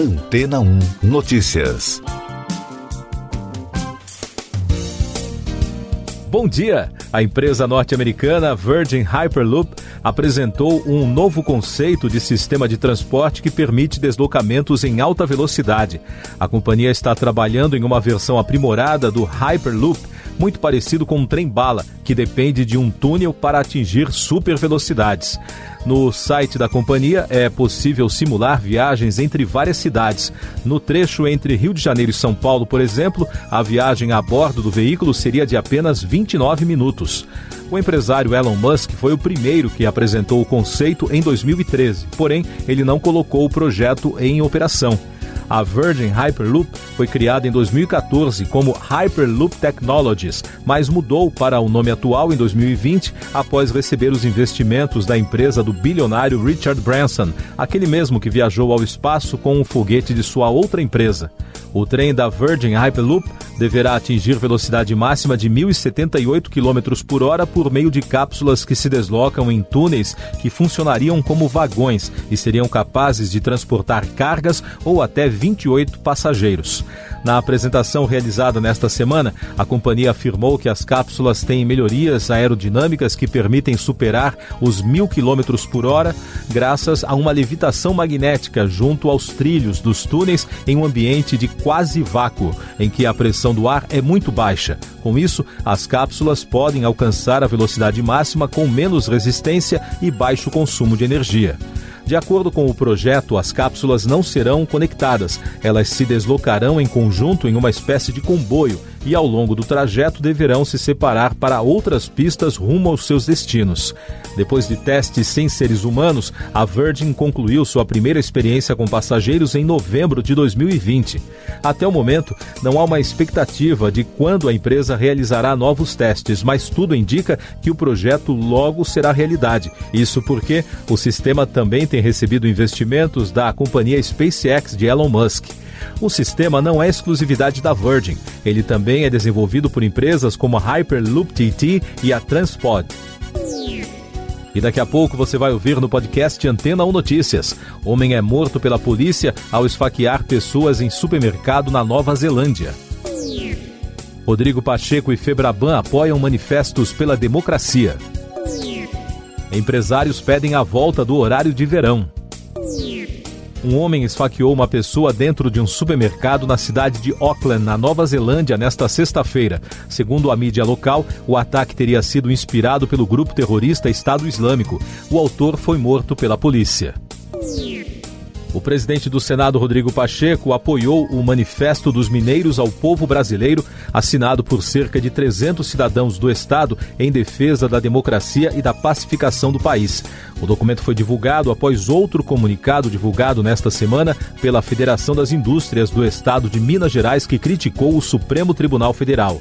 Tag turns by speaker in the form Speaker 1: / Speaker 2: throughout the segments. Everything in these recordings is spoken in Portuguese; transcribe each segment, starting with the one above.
Speaker 1: Antena 1 Notícias.
Speaker 2: Bom dia! A empresa norte-americana Virgin Hyperloop apresentou um novo conceito de sistema de transporte que permite deslocamentos em alta velocidade. A companhia está trabalhando em uma versão aprimorada do Hyperloop muito parecido com um trem-bala, que depende de um túnel para atingir super velocidades. No site da companhia é possível simular viagens entre várias cidades. No trecho entre Rio de Janeiro e São Paulo, por exemplo, a viagem a bordo do veículo seria de apenas 29 minutos. O empresário Elon Musk foi o primeiro que apresentou o conceito em 2013, porém, ele não colocou o projeto em operação. A Virgin Hyperloop foi criada em 2014 como Hyperloop Technologies, mas mudou para o nome atual em 2020 após receber os investimentos da empresa do bilionário Richard Branson, aquele mesmo que viajou ao espaço com um foguete de sua outra empresa. O trem da Virgin Hyperloop deverá atingir velocidade máxima de 1.078 km por hora por meio de cápsulas que se deslocam em túneis que funcionariam como vagões e seriam capazes de transportar cargas ou até 28 passageiros. Na apresentação realizada nesta semana, a companhia afirmou que as cápsulas têm melhorias aerodinâmicas que permitem superar os mil quilômetros por hora, graças a uma levitação magnética junto aos trilhos dos túneis em um ambiente de quase vácuo, em que a pressão do ar é muito baixa. Com isso, as cápsulas podem alcançar a velocidade máxima com menos resistência e baixo consumo de energia. De acordo com o projeto, as cápsulas não serão conectadas, elas se deslocarão em conjunto em uma espécie de comboio e ao longo do trajeto deverão se separar para outras pistas rumo aos seus destinos. Depois de testes sem seres humanos, a Virgin concluiu sua primeira experiência com passageiros em novembro de 2020. Até o momento, não há uma expectativa de quando a empresa realizará novos testes, mas tudo indica que o projeto logo será realidade. Isso porque o sistema também tem recebido investimentos da companhia SpaceX de Elon Musk. O sistema não é exclusividade da Virgin. Ele também é desenvolvido por empresas como a Hyperloop TT e a Transpod. E daqui a pouco você vai ouvir no podcast Antena 1 Notícias. Homem é morto pela polícia ao esfaquear pessoas em supermercado na Nova Zelândia. Rodrigo Pacheco e Febraban apoiam manifestos pela democracia. Empresários pedem a volta do horário de verão um homem esfaqueou uma pessoa dentro de um supermercado na cidade de Auckland, na Nova Zelândia, nesta sexta-feira. Segundo a mídia local, o ataque teria sido inspirado pelo grupo terrorista Estado Islâmico. O autor foi morto pela polícia. O presidente do Senado, Rodrigo Pacheco, apoiou o Manifesto dos Mineiros ao Povo Brasileiro, assinado por cerca de 300 cidadãos do Estado em defesa da democracia e da pacificação do país. O documento foi divulgado após outro comunicado divulgado nesta semana pela Federação das Indústrias do Estado de Minas Gerais, que criticou o Supremo Tribunal Federal.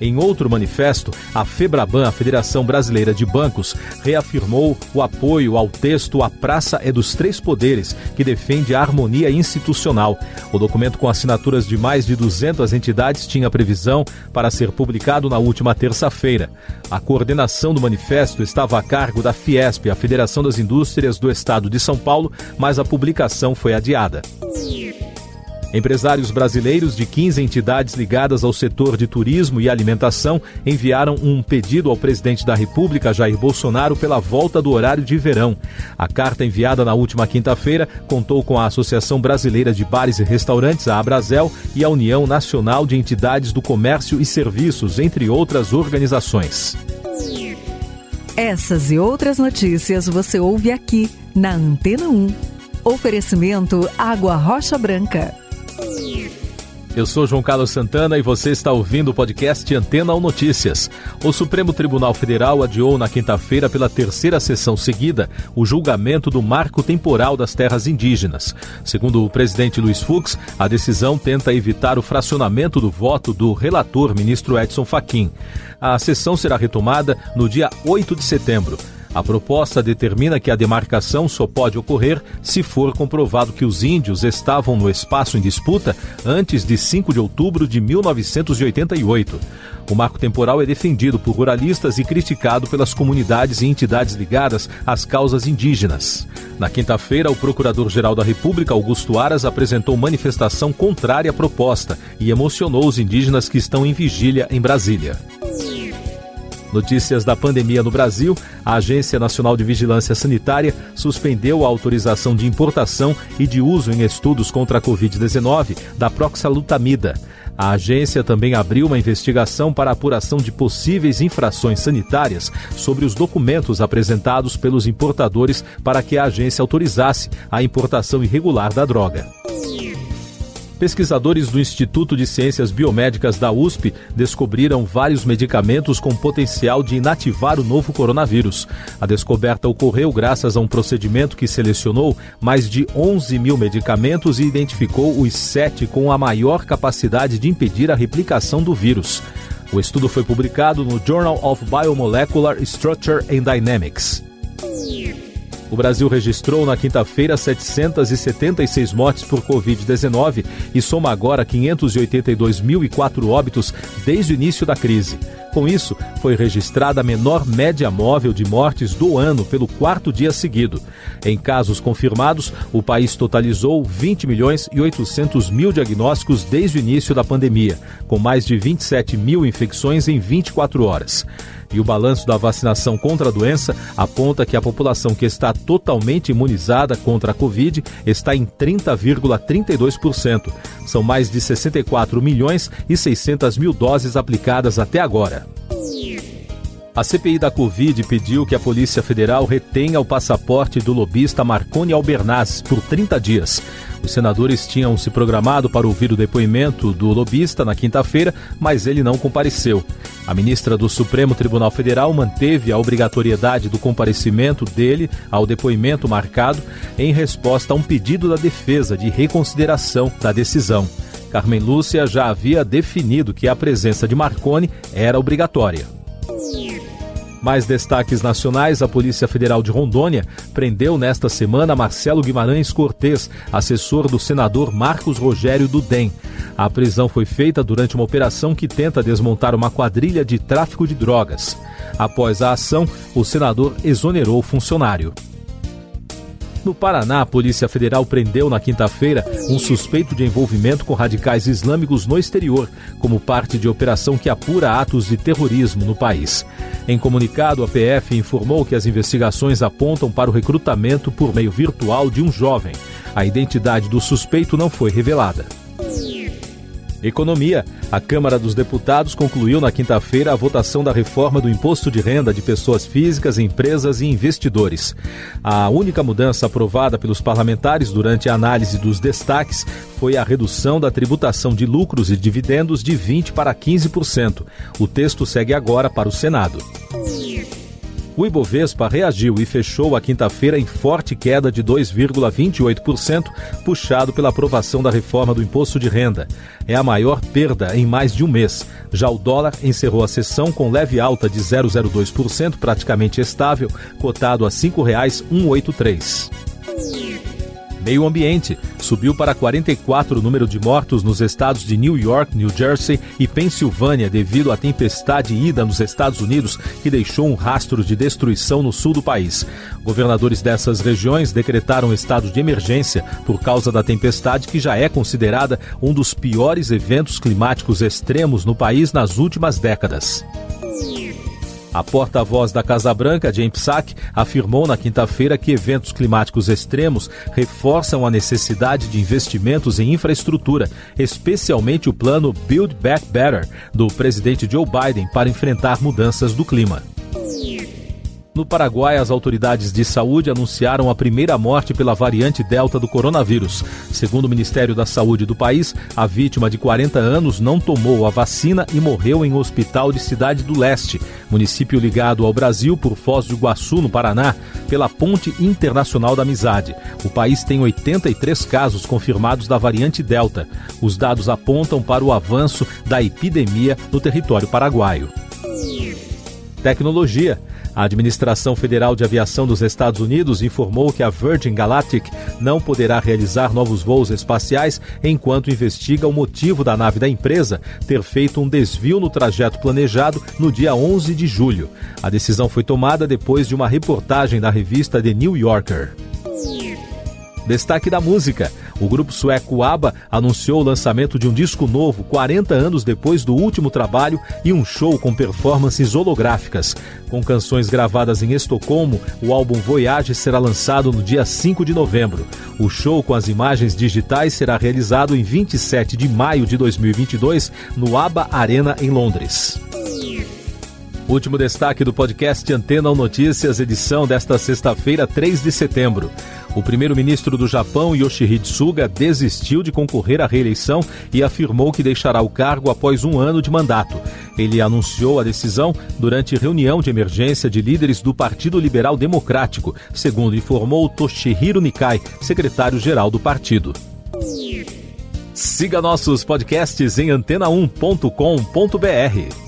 Speaker 2: Em outro manifesto, a FEBRABAN, a Federação Brasileira de Bancos, reafirmou o apoio ao texto A Praça é dos Três Poderes, que defende a harmonia institucional. O documento com assinaturas de mais de 200 entidades tinha previsão para ser publicado na última terça-feira. A coordenação do manifesto estava a cargo da Fiesp, a Federação das Indústrias do Estado de São Paulo, mas a publicação foi adiada. Empresários brasileiros de 15 entidades ligadas ao setor de turismo e alimentação enviaram um pedido ao presidente da República, Jair Bolsonaro, pela volta do horário de verão. A carta enviada na última quinta-feira contou com a Associação Brasileira de Bares e Restaurantes, a Abrazel, e a União Nacional de Entidades do Comércio e Serviços, entre outras organizações.
Speaker 3: Essas e outras notícias você ouve aqui na Antena 1. Oferecimento Água Rocha Branca.
Speaker 2: Eu sou João Carlos Santana e você está ouvindo o podcast Antena ou Notícias. O Supremo Tribunal Federal adiou na quinta-feira, pela terceira sessão seguida, o julgamento do marco temporal das terras indígenas. Segundo o presidente Luiz Fux, a decisão tenta evitar o fracionamento do voto do relator ministro Edson Fachin. A sessão será retomada no dia 8 de setembro. A proposta determina que a demarcação só pode ocorrer se for comprovado que os índios estavam no espaço em disputa antes de 5 de outubro de 1988. O marco temporal é defendido por ruralistas e criticado pelas comunidades e entidades ligadas às causas indígenas. Na quinta-feira, o Procurador-Geral da República, Augusto Aras, apresentou manifestação contrária à proposta e emocionou os indígenas que estão em vigília em Brasília. Notícias da pandemia no Brasil: a Agência Nacional de Vigilância Sanitária suspendeu a autorização de importação e de uso em estudos contra a Covid-19 da proxalutamida. A agência também abriu uma investigação para apuração de possíveis infrações sanitárias sobre os documentos apresentados pelos importadores para que a agência autorizasse a importação irregular da droga. Pesquisadores do Instituto de Ciências Biomédicas da USP descobriram vários medicamentos com potencial de inativar o novo coronavírus. A descoberta ocorreu graças a um procedimento que selecionou mais de 11 mil medicamentos e identificou os sete com a maior capacidade de impedir a replicação do vírus. O estudo foi publicado no Journal of Biomolecular Structure and Dynamics. O Brasil registrou na quinta-feira 776 mortes por Covid-19 e soma agora 582.004 óbitos desde o início da crise. Com isso, foi registrada a menor média móvel de mortes do ano pelo quarto dia seguido. Em casos confirmados, o país totalizou 20 milhões e 800 mil diagnósticos desde o início da pandemia, com mais de 27 mil infecções em 24 horas. E o balanço da vacinação contra a doença aponta que a população que está totalmente imunizada contra a Covid está em 30,32%. São mais de 64 milhões e 600 mil doses aplicadas até agora. A CPI da Covid pediu que a Polícia Federal retenha o passaporte do lobista Marconi Albernaz por 30 dias. Os senadores tinham se programado para ouvir o depoimento do lobista na quinta-feira, mas ele não compareceu. A ministra do Supremo Tribunal Federal manteve a obrigatoriedade do comparecimento dele ao depoimento marcado em resposta a um pedido da defesa de reconsideração da decisão. Carmen Lúcia já havia definido que a presença de Marconi era obrigatória. Mais destaques nacionais: a Polícia Federal de Rondônia prendeu nesta semana Marcelo Guimarães Cortes, assessor do senador Marcos Rogério do DEM. A prisão foi feita durante uma operação que tenta desmontar uma quadrilha de tráfico de drogas. Após a ação, o senador exonerou o funcionário. No Paraná, a Polícia Federal prendeu na quinta-feira um suspeito de envolvimento com radicais islâmicos no exterior, como parte de operação que apura atos de terrorismo no país. Em comunicado, a PF informou que as investigações apontam para o recrutamento por meio virtual de um jovem. A identidade do suspeito não foi revelada. Economia. A Câmara dos Deputados concluiu na quinta-feira a votação da reforma do imposto de renda de pessoas físicas, empresas e investidores. A única mudança aprovada pelos parlamentares durante a análise dos destaques foi a redução da tributação de lucros e dividendos de 20% para 15%. O texto segue agora para o Senado. O Ibovespa reagiu e fechou a quinta-feira em forte queda de 2,28%, puxado pela aprovação da reforma do imposto de renda. É a maior perda em mais de um mês. Já o dólar encerrou a sessão com leve alta de 0,02%, praticamente estável, cotado a R$ 5,183. Meio ambiente. Subiu para 44 o número de mortos nos estados de New York, New Jersey e Pensilvânia devido à tempestade Ida nos Estados Unidos, que deixou um rastro de destruição no sul do país. Governadores dessas regiões decretaram estado de emergência por causa da tempestade, que já é considerada um dos piores eventos climáticos extremos no país nas últimas décadas. A porta-voz da Casa Branca, James Psaki, afirmou na quinta-feira que eventos climáticos extremos reforçam a necessidade de investimentos em infraestrutura, especialmente o plano Build Back Better do presidente Joe Biden para enfrentar mudanças do clima. No Paraguai, as autoridades de saúde anunciaram a primeira morte pela variante Delta do coronavírus. Segundo o Ministério da Saúde do país, a vítima de 40 anos não tomou a vacina e morreu em um hospital de Cidade do Leste, município ligado ao Brasil por Foz do Iguaçu, no Paraná, pela Ponte Internacional da Amizade. O país tem 83 casos confirmados da variante Delta. Os dados apontam para o avanço da epidemia no território paraguaio. Tecnologia. A Administração Federal de Aviação dos Estados Unidos informou que a Virgin Galactic não poderá realizar novos voos espaciais enquanto investiga o motivo da nave da empresa ter feito um desvio no trajeto planejado no dia 11 de julho. A decisão foi tomada depois de uma reportagem da revista The New Yorker. Destaque da música. O grupo sueco ABBA anunciou o lançamento de um disco novo 40 anos depois do último trabalho e um show com performances holográficas. Com canções gravadas em Estocolmo, o álbum Voyage será lançado no dia 5 de novembro. O show com as imagens digitais será realizado em 27 de maio de 2022 no ABBA Arena em Londres. Último destaque do podcast Antena Notícias, edição desta sexta-feira, 3 de setembro. O primeiro-ministro do Japão, Yoshihide Suga, desistiu de concorrer à reeleição e afirmou que deixará o cargo após um ano de mandato. Ele anunciou a decisão durante reunião de emergência de líderes do Partido Liberal Democrático, segundo informou Toshihiro Nikai, secretário-geral do partido. Siga nossos podcasts em antena1.com.br.